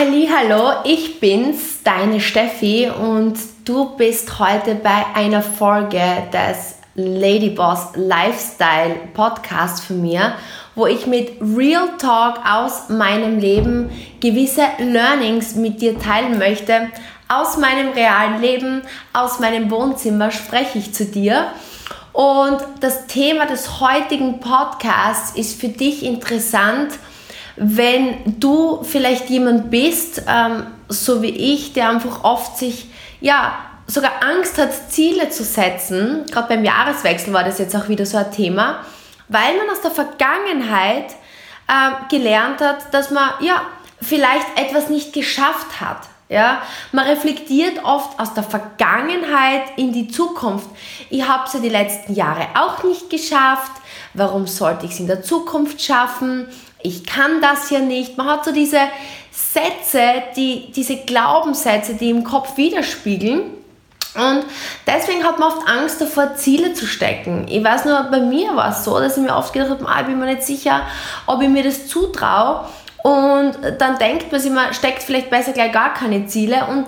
Hallo, ich bin's, deine Steffi und du bist heute bei einer Folge des Ladyboss Lifestyle Podcast von mir, wo ich mit Real Talk aus meinem Leben gewisse Learnings mit dir teilen möchte. Aus meinem realen Leben, aus meinem Wohnzimmer spreche ich zu dir. Und das Thema des heutigen Podcasts ist für dich interessant, wenn du vielleicht jemand bist, ähm, so wie ich, der einfach oft sich, ja, sogar Angst hat, Ziele zu setzen. Gerade beim Jahreswechsel war das jetzt auch wieder so ein Thema, weil man aus der Vergangenheit äh, gelernt hat, dass man, ja, vielleicht etwas nicht geschafft hat. Ja, man reflektiert oft aus der Vergangenheit in die Zukunft. Ich habe es ja die letzten Jahre auch nicht geschafft. Warum sollte ich es in der Zukunft schaffen? Ich kann das ja nicht. Man hat so diese Sätze, die, diese Glaubenssätze, die im Kopf widerspiegeln. Und deswegen hat man oft Angst davor, Ziele zu stecken. Ich weiß nur, bei mir war es so, dass ich mir oft gedacht habe, ah, ich bin mir nicht sicher, ob ich mir das zutraue. Und dann denkt man sich, man steckt vielleicht besser gleich gar keine Ziele. Und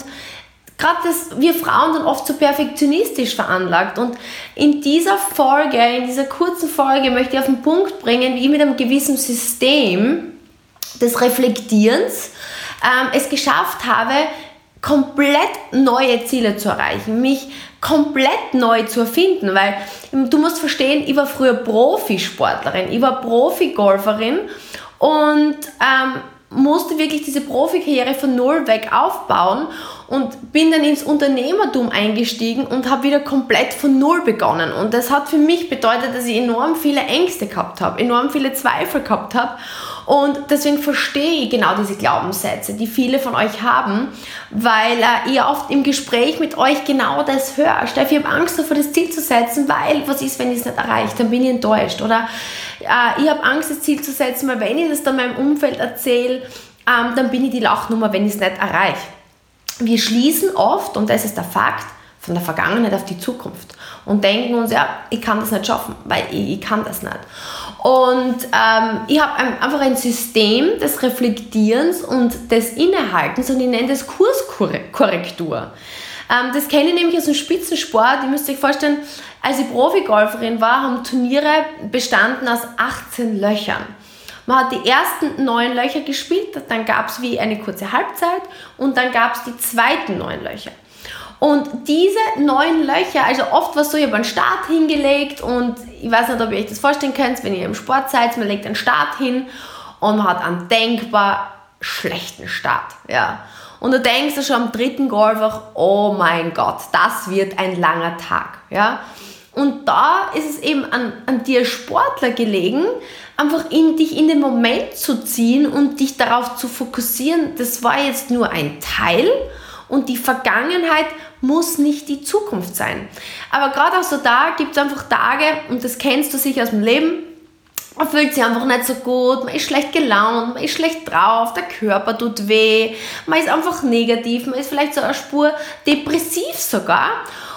gerade wir Frauen dann oft so perfektionistisch veranlagt. Und in dieser Folge, in dieser kurzen Folge möchte ich auf den Punkt bringen, wie ich mit einem gewissen System des Reflektierens ähm, es geschafft habe, komplett neue Ziele zu erreichen, mich komplett neu zu erfinden, weil du musst verstehen, ich war früher Profisportlerin, ich war Profigolferin und ähm, musste wirklich diese Profikarriere von null weg aufbauen und bin dann ins Unternehmertum eingestiegen und habe wieder komplett von Null begonnen. Und das hat für mich bedeutet, dass ich enorm viele Ängste gehabt habe, enorm viele Zweifel gehabt habe. Und deswegen verstehe ich genau diese Glaubenssätze, die viele von euch haben, weil äh, ihr oft im Gespräch mit euch genau das hört. Steffi, ich habe Angst davor, das Ziel zu setzen, weil was ist, wenn ich es nicht erreiche? Dann bin ich enttäuscht. Oder äh, ich habe Angst, das Ziel zu setzen, weil wenn ich das dann meinem Umfeld erzähle, ähm, dann bin ich die Lachnummer, wenn ich es nicht erreiche wir schließen oft, und das ist der Fakt, von der Vergangenheit auf die Zukunft und denken uns, ja, ich kann das nicht schaffen, weil ich, ich kann das nicht. Und ähm, ich habe einfach ein System des Reflektierens und des Innehaltens und ich nenne das Kurskorrektur. Ähm, das kenne ich nämlich aus dem Spitzensport. Ihr müsst euch vorstellen, als ich Profigolferin war, haben Turniere bestanden aus 18 Löchern. Man hat die ersten neun Löcher gespielt, dann gab es wie eine kurze Halbzeit und dann gab es die zweiten neun Löcher. Und diese neun Löcher, also oft war es so, ich habe einen Start hingelegt und ich weiß nicht, ob ihr euch das vorstellen könnt, wenn ihr im Sport seid, man legt einen Start hin und man hat einen denkbar schlechten Start. Ja. Und du denkst du schon am dritten Golf auch, oh mein Gott, das wird ein langer Tag. Ja. Und da ist es eben an, an dir Sportler gelegen, einfach in dich in den Moment zu ziehen und dich darauf zu fokussieren, das war jetzt nur ein Teil und die Vergangenheit muss nicht die Zukunft sein. Aber gerade auch so da gibt es einfach Tage, und das kennst du sicher aus dem Leben, man fühlt sich einfach nicht so gut, man ist schlecht gelaunt, man ist schlecht drauf, der Körper tut weh, man ist einfach negativ, man ist vielleicht so eine Spur depressiv sogar.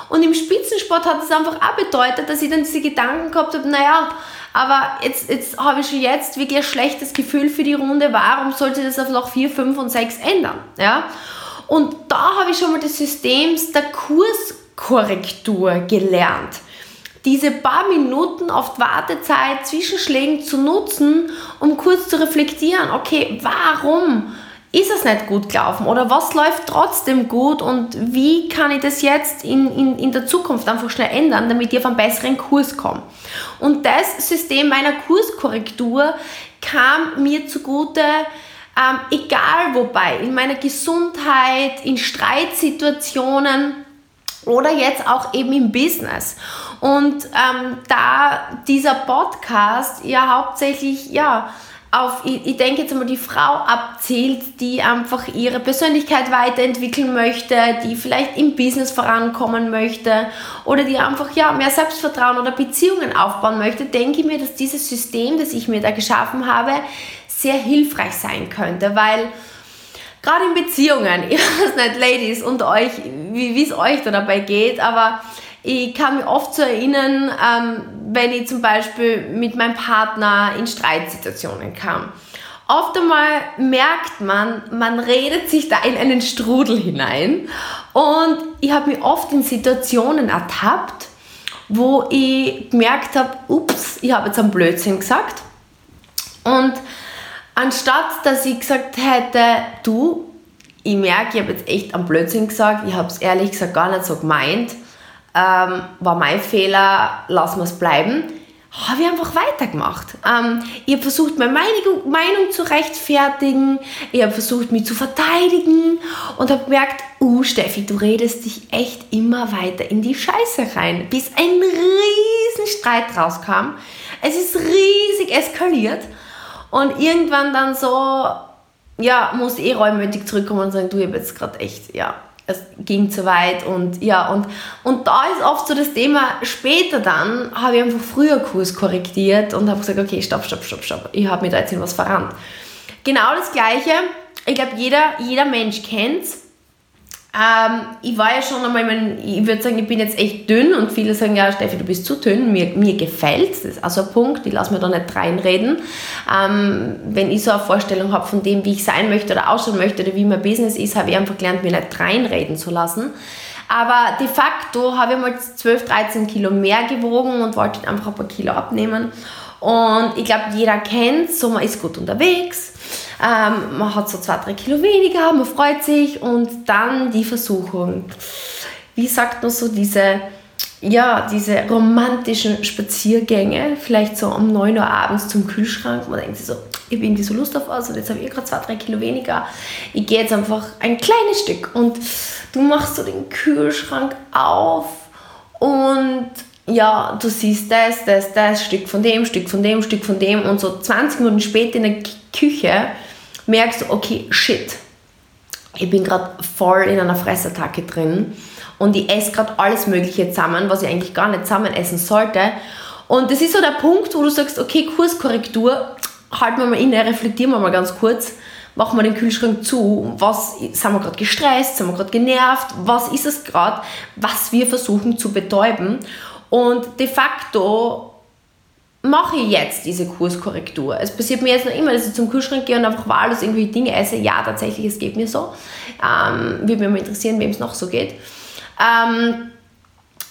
Und im Spitzensport hat es einfach auch bedeutet, dass ich dann diese Gedanken gehabt habe, naja, aber jetzt, jetzt habe ich schon jetzt wirklich ein schlechtes Gefühl für die Runde, warum sollte das auf noch 4, 5 und 6 ändern? Ja? Und da habe ich schon mal das System der Kurskorrektur gelernt. Diese paar Minuten auf Wartezeit zwischen Schlägen zu nutzen, um kurz zu reflektieren, okay, warum ist es nicht gut gelaufen oder was läuft trotzdem gut und wie kann ich das jetzt in, in, in der Zukunft einfach schnell ändern, damit ich auf einen besseren Kurs komme. Und das System meiner Kurskorrektur kam mir zugute, ähm, egal wobei, in meiner Gesundheit, in Streitsituationen oder jetzt auch eben im Business. Und ähm, da dieser Podcast ja hauptsächlich, ja, auf, ich, denke jetzt einmal, die Frau abzählt, die einfach ihre Persönlichkeit weiterentwickeln möchte, die vielleicht im Business vorankommen möchte oder die einfach ja, mehr Selbstvertrauen oder Beziehungen aufbauen möchte, denke ich mir, dass dieses System, das ich mir da geschaffen habe, sehr hilfreich sein könnte, weil gerade in Beziehungen, ich weiß nicht, Ladies und euch, wie es euch da dabei geht, aber ich kann mich oft so erinnern, ähm, wenn ich zum Beispiel mit meinem Partner in Streitsituationen kam. oft einmal merkt man, man redet sich da in einen Strudel hinein. Und ich habe mich oft in Situationen ertappt, wo ich gemerkt habe, ups, ich habe jetzt einen Blödsinn gesagt. Und anstatt dass ich gesagt hätte, du, ich merke, ich habe jetzt echt einen Blödsinn gesagt, ich habe es ehrlich gesagt gar nicht so gemeint, ähm, war mein Fehler, lassen wir es bleiben habe ich einfach weitergemacht. Ähm, ich habe versucht, meine Meinung, Meinung zu rechtfertigen, ich habe versucht, mich zu verteidigen und habe gemerkt, uh, Steffi, du redest dich echt immer weiter in die Scheiße rein, bis ein riesen Streit rauskam. Es ist riesig eskaliert und irgendwann dann so, ja, musste eh räummäßig zurückkommen und sagen, du, ich habe jetzt gerade echt, ja, es ging zu weit und ja, und, und da ist oft so das Thema, später dann habe ich einfach früher Kurs korrigiert und habe gesagt, okay, stopp, stopp, stopp, stopp, ich habe mir da jetzt in was verrannt. Genau das Gleiche, ich glaube, jeder, jeder Mensch kennt es, ähm, ich war ja schon einmal, ich, mein, ich würde sagen, ich bin jetzt echt dünn und viele sagen, ja, Steffi, du bist zu dünn, mir, mir gefällt Das ist also ein Punkt, ich lasse mir da nicht reinreden. Ähm, wenn ich so eine Vorstellung habe von dem, wie ich sein möchte oder ausschauen möchte oder wie mein Business ist, habe ich einfach gelernt, mir nicht reinreden zu lassen. Aber de facto habe ich mal 12, 13 Kilo mehr gewogen und wollte einfach ein paar Kilo abnehmen. Und ich glaube, jeder kennt so man ist gut unterwegs, ähm, man hat so zwei, drei Kilo weniger, man freut sich und dann die Versuchung. Wie sagt man so diese, ja, diese romantischen Spaziergänge, vielleicht so um 9 Uhr abends zum Kühlschrank. Man denkt sich so, ich habe irgendwie so Lust auf was und jetzt habe ich gerade zwei, drei Kilo weniger. Ich gehe jetzt einfach ein kleines Stück und du machst so den Kühlschrank auf und ja, du siehst das, das, das, Stück von dem, Stück von dem, Stück von dem und so 20 Minuten später in der Küche merkst du, okay, shit, ich bin gerade voll in einer Fressattacke drin und ich esse gerade alles Mögliche zusammen, was ich eigentlich gar nicht zusammen essen sollte. Und das ist so der Punkt, wo du sagst, okay, Kurskorrektur, halten wir mal inne, reflektieren wir mal ganz kurz, machen wir den Kühlschrank zu, was, sind wir gerade gestresst, sind wir gerade genervt, was ist es gerade, was wir versuchen zu betäuben. Und de facto mache ich jetzt diese Kurskorrektur. Es passiert mir jetzt noch immer, dass ich zum Kühlschrank gehe und einfach wahllos irgendwelche Dinge esse. Ja, tatsächlich, es geht mir so. Ähm, würde mich mal interessieren, wem es noch so geht. Ähm,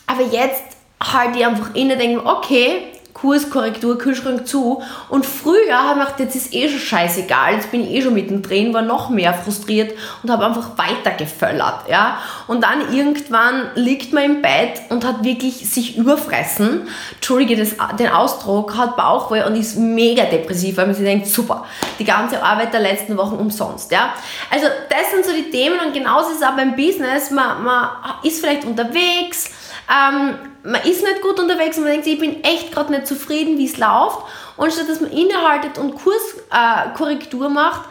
aber jetzt halte ich einfach inne, denke okay, Kurskorrektur, Kühlschrank zu. Und früher habe ich gedacht, jetzt ist eh schon scheißegal, jetzt bin ich eh schon mittendrin, war noch mehr frustriert und habe einfach weitergeföllert. Ja? Und dann irgendwann liegt man im Bett und hat wirklich sich überfressen. Entschuldige das, den Ausdruck, hat Bauchweh und ist mega depressiv, weil man sich denkt, super, die ganze Arbeit der letzten Wochen umsonst. Ja? Also das sind so die Themen und genauso ist es auch beim Business. Man, man ist vielleicht unterwegs, ähm, man ist nicht gut unterwegs und man denkt ich bin echt gerade nicht zufrieden, wie es läuft. Und statt dass man innehaltet und Kurskorrektur äh, macht,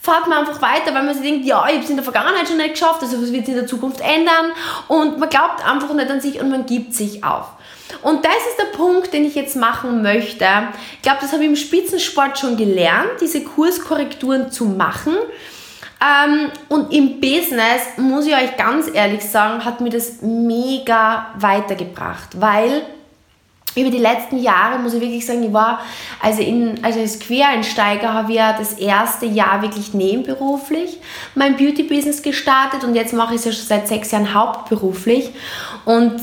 fährt man einfach weiter, weil man sich denkt, ja, ich habe es in der Vergangenheit schon nicht geschafft, also was wird sich in der Zukunft ändern? Und man glaubt einfach nicht an sich und man gibt sich auf. Und das ist der Punkt, den ich jetzt machen möchte. Ich glaube, das habe ich im Spitzensport schon gelernt, diese Kurskorrekturen zu machen. Ähm, und im Business, muss ich euch ganz ehrlich sagen, hat mir das mega weitergebracht, weil über die letzten Jahre muss ich wirklich sagen, ich war, also, in, also als Quereinsteiger habe ich ja das erste Jahr wirklich nebenberuflich mein Beauty-Business gestartet und jetzt mache ich es ja schon seit sechs Jahren hauptberuflich. Und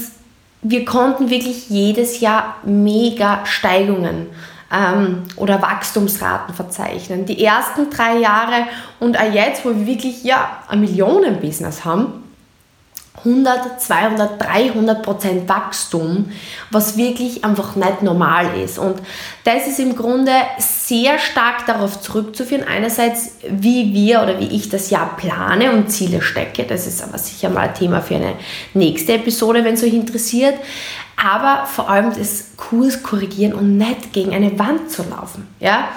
wir konnten wirklich jedes Jahr mega Steigungen ähm, oder Wachstumsraten verzeichnen. Die ersten drei Jahre und auch jetzt, wo wir wirklich ja, ein Millionenbusiness haben, 100, 200, 300 Prozent Wachstum, was wirklich einfach nicht normal ist. Und das ist im Grunde sehr stark darauf zurückzuführen, einerseits, wie wir oder wie ich das Jahr plane und Ziele stecke. Das ist aber sicher mal ein Thema für eine nächste Episode, wenn es euch interessiert aber vor allem das Kurs korrigieren und nicht gegen eine Wand zu laufen. Ja?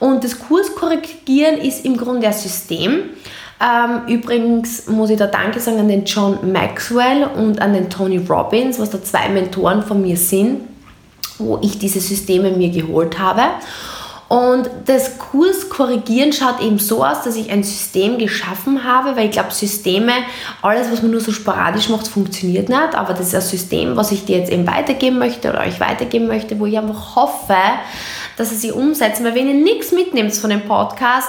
Und das Kurs korrigieren ist im Grunde ein System. Ähm, übrigens muss ich da Danke sagen an den John Maxwell und an den Tony Robbins, was da zwei Mentoren von mir sind, wo ich diese Systeme mir geholt habe. Und das Kurs korrigieren schaut eben so aus, dass ich ein System geschaffen habe, weil ich glaube, Systeme, alles, was man nur so sporadisch macht, funktioniert nicht. Aber das ist ein System, was ich dir jetzt eben weitergeben möchte oder euch weitergeben möchte, wo ich einfach hoffe, dass ihr sie umsetzen. Weil wenn ihr nichts mitnehmt von dem Podcast,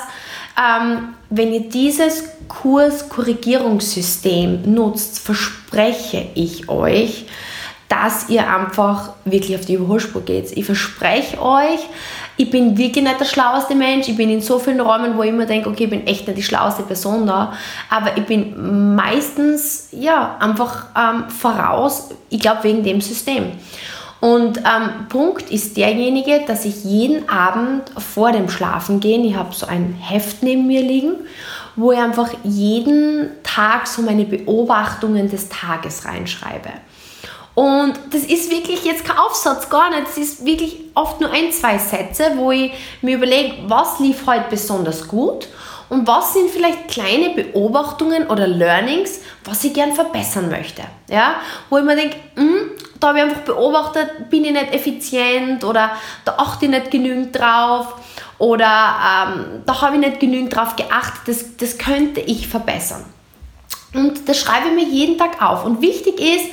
ähm, wenn ihr dieses Kurskorrigierungssystem nutzt, verspreche ich euch, dass ihr einfach wirklich auf die Überholspur geht. Ich verspreche euch, ich bin wirklich nicht der schlaueste Mensch. Ich bin in so vielen Räumen, wo ich immer denke, okay, ich bin echt nicht die schlaueste Person da. Aber ich bin meistens, ja, einfach ähm, voraus, ich glaube, wegen dem System. Und ähm, Punkt ist derjenige, dass ich jeden Abend vor dem Schlafengehen, ich habe so ein Heft neben mir liegen, wo ich einfach jeden Tag so meine Beobachtungen des Tages reinschreibe. Und das ist wirklich jetzt kein Aufsatz, gar nicht. Das ist wirklich oft nur ein, zwei Sätze, wo ich mir überlege, was lief heute besonders gut und was sind vielleicht kleine Beobachtungen oder Learnings, was ich gern verbessern möchte. Ja? Wo ich mir denke, hm, da habe ich einfach beobachtet, bin ich nicht effizient oder da achte ich nicht genügend drauf oder ähm, da habe ich nicht genügend drauf geachtet, das, das könnte ich verbessern. Und das schreibe ich mir jeden Tag auf. Und wichtig ist,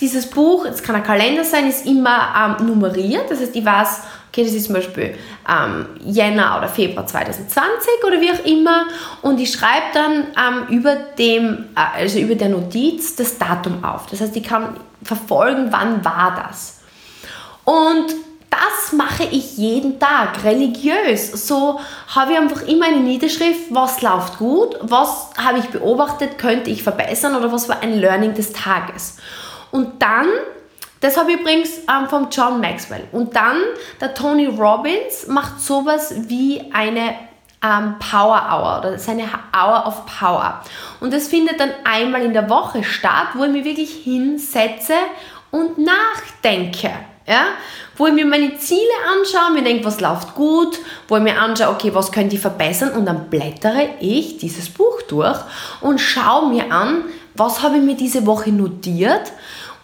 dieses Buch, es kann ein Kalender sein, ist immer ähm, nummeriert. Das heißt, ich weiß, okay, das ist zum Beispiel ähm, Jänner oder Februar 2020 oder wie auch immer. Und ich schreibe dann ähm, über, dem, äh, also über der Notiz das Datum auf. Das heißt, ich kann verfolgen, wann war das. Und das mache ich jeden Tag, religiös. So habe ich einfach immer eine Niederschrift, was läuft gut, was habe ich beobachtet, könnte ich verbessern oder was war ein Learning des Tages. Und dann, das habe ich übrigens ähm, vom John Maxwell. Und dann, der Tony Robbins macht sowas wie eine ähm, Power Hour oder seine Hour of Power. Und das findet dann einmal in der Woche statt, wo ich mich wirklich hinsetze und nachdenke. Ja? Wo ich mir meine Ziele anschaue, mir denke, was läuft gut, wo ich mir anschaue, okay, was könnte ich verbessern und dann blättere ich dieses Buch durch und schaue mir an, was habe ich mir diese Woche notiert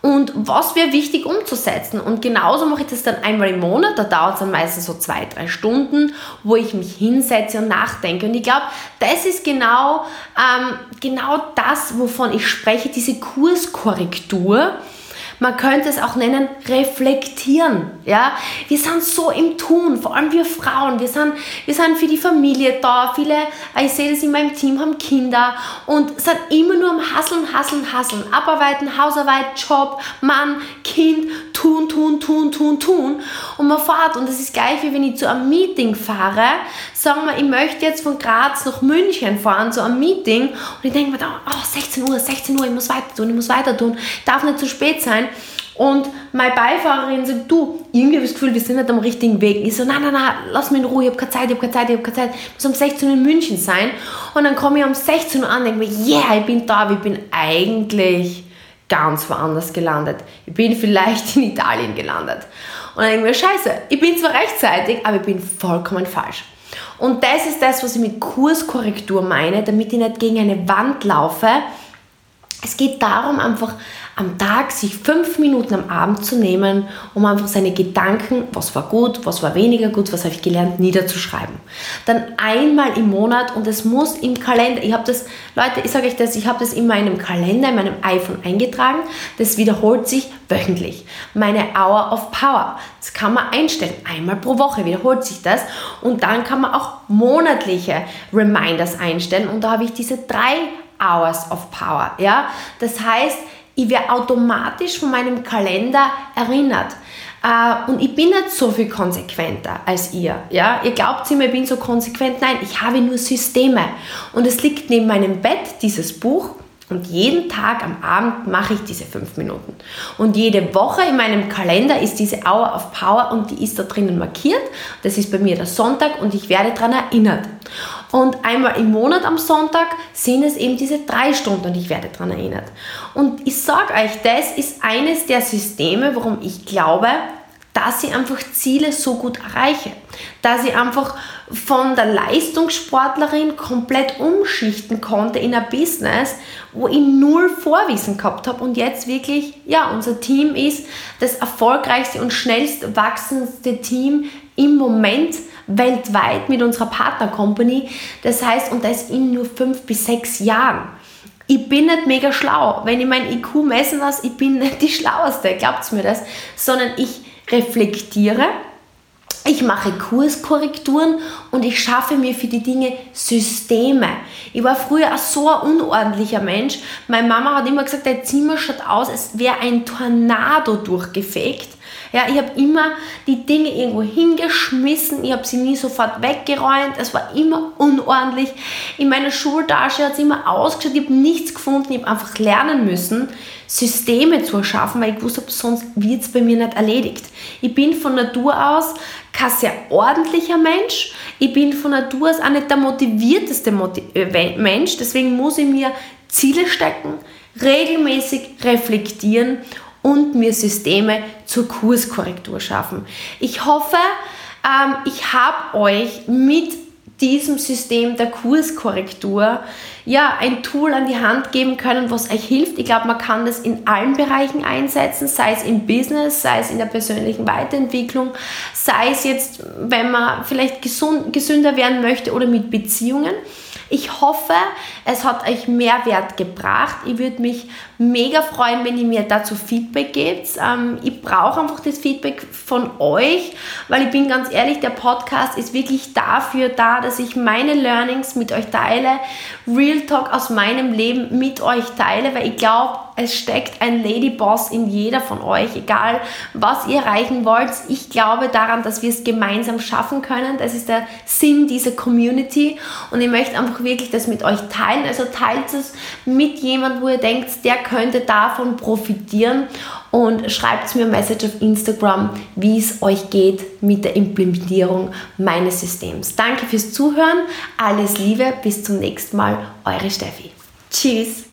und was wäre wichtig umzusetzen. Und genauso mache ich das dann einmal im Monat, da dauert es dann meistens so zwei, drei Stunden, wo ich mich hinsetze und nachdenke. Und ich glaube, das ist genau, ähm, genau das, wovon ich spreche, diese Kurskorrektur man könnte es auch nennen, reflektieren. Ja? Wir sind so im Tun, vor allem wir Frauen. Wir sind, wir sind für die Familie da. Viele, ich sehe das in meinem Team, haben Kinder und sind immer nur am Hasseln, Hasseln, Hasseln. Abarbeiten, Hausarbeit, Job, Mann, Kind, tun, tun, tun, tun, tun. Und man fährt. Und das ist gleich wie wenn ich zu einem Meeting fahre. Sagen wir, ich möchte jetzt von Graz nach München fahren zu einem Meeting. Und ich denke mir da, oh, 16 Uhr, 16 Uhr, ich muss weiter tun, ich muss weiter tun. Darf nicht zu spät sein. Und meine Beifahrerin sagt, du, irgendwie habe ich das Gefühl, wir sind nicht am richtigen Weg. Ich so, nein, nein, nein, lass mich in Ruhe, ich habe keine Zeit, ich habe keine Zeit, ich habe keine Zeit. Ich muss um 16 Uhr in München sein. Und dann komme ich um 16 Uhr an und denke mir, yeah, ich bin da, ich bin eigentlich ganz woanders gelandet. Ich bin vielleicht in Italien gelandet. Und dann denke ich mir, scheiße, ich bin zwar rechtzeitig, aber ich bin vollkommen falsch. Und das ist das, was ich mit Kurskorrektur meine, damit ich nicht gegen eine Wand laufe. Es geht darum, einfach am Tag sich fünf Minuten am Abend zu nehmen, um einfach seine Gedanken, was war gut, was war weniger gut, was habe ich gelernt, niederzuschreiben. Dann einmal im Monat und es muss im Kalender, ich habe das, Leute, ich sage euch das, ich habe das in meinem Kalender, in meinem iPhone eingetragen, das wiederholt sich wöchentlich. Meine Hour of Power, das kann man einstellen, einmal pro Woche wiederholt sich das und dann kann man auch monatliche Reminders einstellen und da habe ich diese drei Hours of Power, ja. Das heißt, ich werde automatisch von meinem Kalender erinnert. Uh, und ich bin nicht so viel konsequenter als ihr. Ja? Ihr glaubt immer, ich bin so konsequent. Nein, ich habe nur Systeme. Und es liegt neben meinem Bett, dieses Buch. Und jeden Tag am Abend mache ich diese fünf Minuten. Und jede Woche in meinem Kalender ist diese Hour of Power und die ist da drinnen markiert. Das ist bei mir der Sonntag und ich werde daran erinnert. Und einmal im Monat am Sonntag sind es eben diese drei Stunden und ich werde daran erinnert. Und ich sage euch, das ist eines der Systeme, warum ich glaube, dass ich einfach Ziele so gut erreiche. Dass ich einfach von der Leistungssportlerin komplett umschichten konnte in ein Business, wo ich null Vorwissen gehabt habe und jetzt wirklich, ja, unser Team ist das erfolgreichste und schnellst wachsendste Team im Moment weltweit mit unserer Partner-Company. Das heißt, und das in nur fünf bis sechs Jahren. Ich bin nicht mega schlau. Wenn ich mein IQ messen lasse, ich bin nicht die Schlaueste, glaubt mir das, sondern ich reflektiere ich mache Kurskorrekturen und ich schaffe mir für die Dinge Systeme. Ich war früher so ein unordentlicher Mensch. Meine Mama hat immer gesagt, dein Zimmer schaut aus, als wäre ein Tornado durchgefegt. Ja, ich habe immer die Dinge irgendwo hingeschmissen, ich habe sie nie sofort weggeräumt, es war immer unordentlich. In meiner Schultasche hat es immer ausgeschaut, ich habe nichts gefunden, ich habe einfach lernen müssen, Systeme zu erschaffen, weil ich wusste, sonst wird es bei mir nicht erledigt. Ich bin von Natur aus kein sehr ordentlicher Mensch, ich bin von Natur aus auch nicht der motivierteste äh, Mensch, deswegen muss ich mir Ziele stecken, regelmäßig reflektieren und mir Systeme zur Kurskorrektur schaffen. Ich hoffe, ähm, ich habe euch mit diesem System der Kurskorrektur ja ein Tool an die Hand geben können, was euch hilft. Ich glaube, man kann das in allen Bereichen einsetzen, sei es im Business, sei es in der persönlichen Weiterentwicklung, sei es jetzt, wenn man vielleicht gesund, gesünder werden möchte oder mit Beziehungen. Ich hoffe, es hat euch Mehrwert gebracht. Ich würde mich mega freuen, wenn ihr mir dazu Feedback gebt. Ähm, ich brauche einfach das Feedback von euch, weil ich bin ganz ehrlich, der Podcast ist wirklich dafür da, dass ich meine Learnings mit euch teile, Real Talk aus meinem Leben mit euch teile, weil ich glaube, es steckt ein Lady Boss in jeder von euch, egal was ihr erreichen wollt. Ich glaube daran, dass wir es gemeinsam schaffen können. Das ist der Sinn dieser Community und ich möchte einfach wirklich das mit euch teilen. Also teilt es mit jemandem, wo ihr denkt, der könnte davon profitieren und schreibt mir eine Message auf Instagram, wie es euch geht mit der Implementierung meines Systems. Danke fürs Zuhören, alles Liebe, bis zum nächsten Mal, eure Steffi. Tschüss.